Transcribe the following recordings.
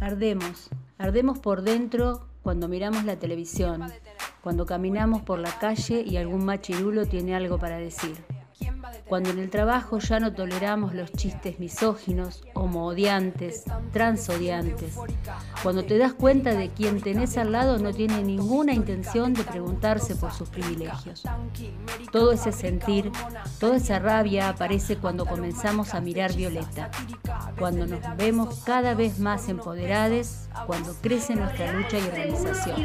Ardemos, ardemos por dentro cuando miramos la televisión, cuando caminamos por la calle y algún machirulo tiene algo para decir. Cuando en el trabajo ya no toleramos los chistes misóginos, homoodiantes, transodiantes. Cuando te das cuenta de quien tenés al lado no tiene ninguna intención de preguntarse por sus privilegios. Todo ese sentir, toda esa rabia aparece cuando comenzamos a mirar Violeta, cuando nos vemos cada vez más empoderadas, cuando crece nuestra lucha y organización.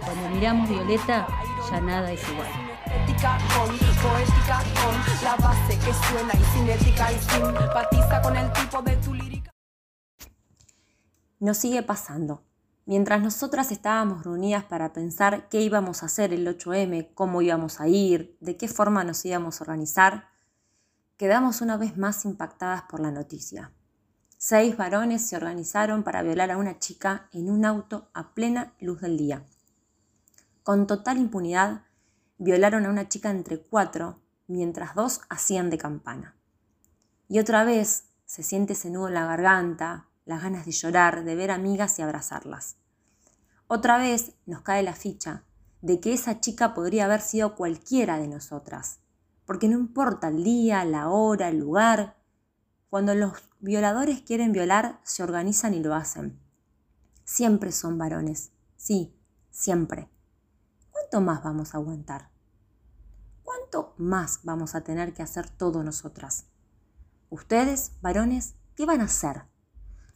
Cuando miramos Violeta, ya nada es igual que suena y cinética y simpatiza con el tipo de tu lírica. Nos sigue pasando. Mientras nosotras estábamos reunidas para pensar qué íbamos a hacer el 8M, cómo íbamos a ir, de qué forma nos íbamos a organizar, quedamos una vez más impactadas por la noticia. Seis varones se organizaron para violar a una chica en un auto a plena luz del día. Con total impunidad, violaron a una chica entre cuatro mientras dos hacían de campana. Y otra vez se siente ese nudo en la garganta, las ganas de llorar, de ver amigas y abrazarlas. Otra vez nos cae la ficha de que esa chica podría haber sido cualquiera de nosotras, porque no importa el día, la hora, el lugar, cuando los violadores quieren violar, se organizan y lo hacen. Siempre son varones, sí, siempre. ¿Cuánto más vamos a aguantar? ¿Cuánto más vamos a tener que hacer todos nosotras? Ustedes, varones, ¿qué van a hacer?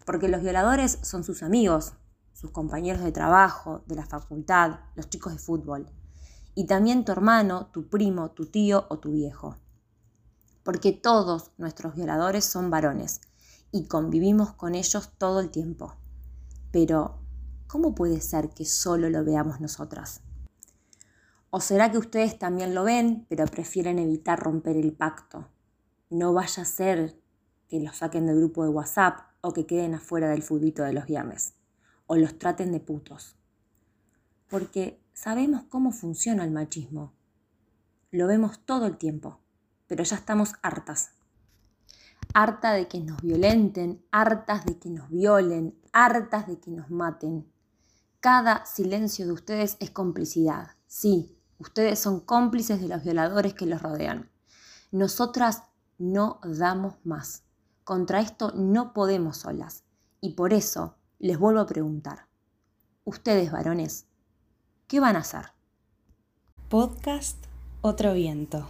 Porque los violadores son sus amigos, sus compañeros de trabajo, de la facultad, los chicos de fútbol. Y también tu hermano, tu primo, tu tío o tu viejo. Porque todos nuestros violadores son varones y convivimos con ellos todo el tiempo. Pero, ¿cómo puede ser que solo lo veamos nosotras? ¿O será que ustedes también lo ven, pero prefieren evitar romper el pacto? No vaya a ser que los saquen del grupo de WhatsApp o que queden afuera del fudito de los viernes, o los traten de putos. Porque sabemos cómo funciona el machismo. Lo vemos todo el tiempo, pero ya estamos hartas. Harta de que nos violenten, hartas de que nos violen, hartas de que nos maten. Cada silencio de ustedes es complicidad. Sí, Ustedes son cómplices de los violadores que los rodean. Nosotras no damos más. Contra esto no podemos solas. Y por eso les vuelvo a preguntar. Ustedes, varones, ¿qué van a hacer? Podcast Otro Viento.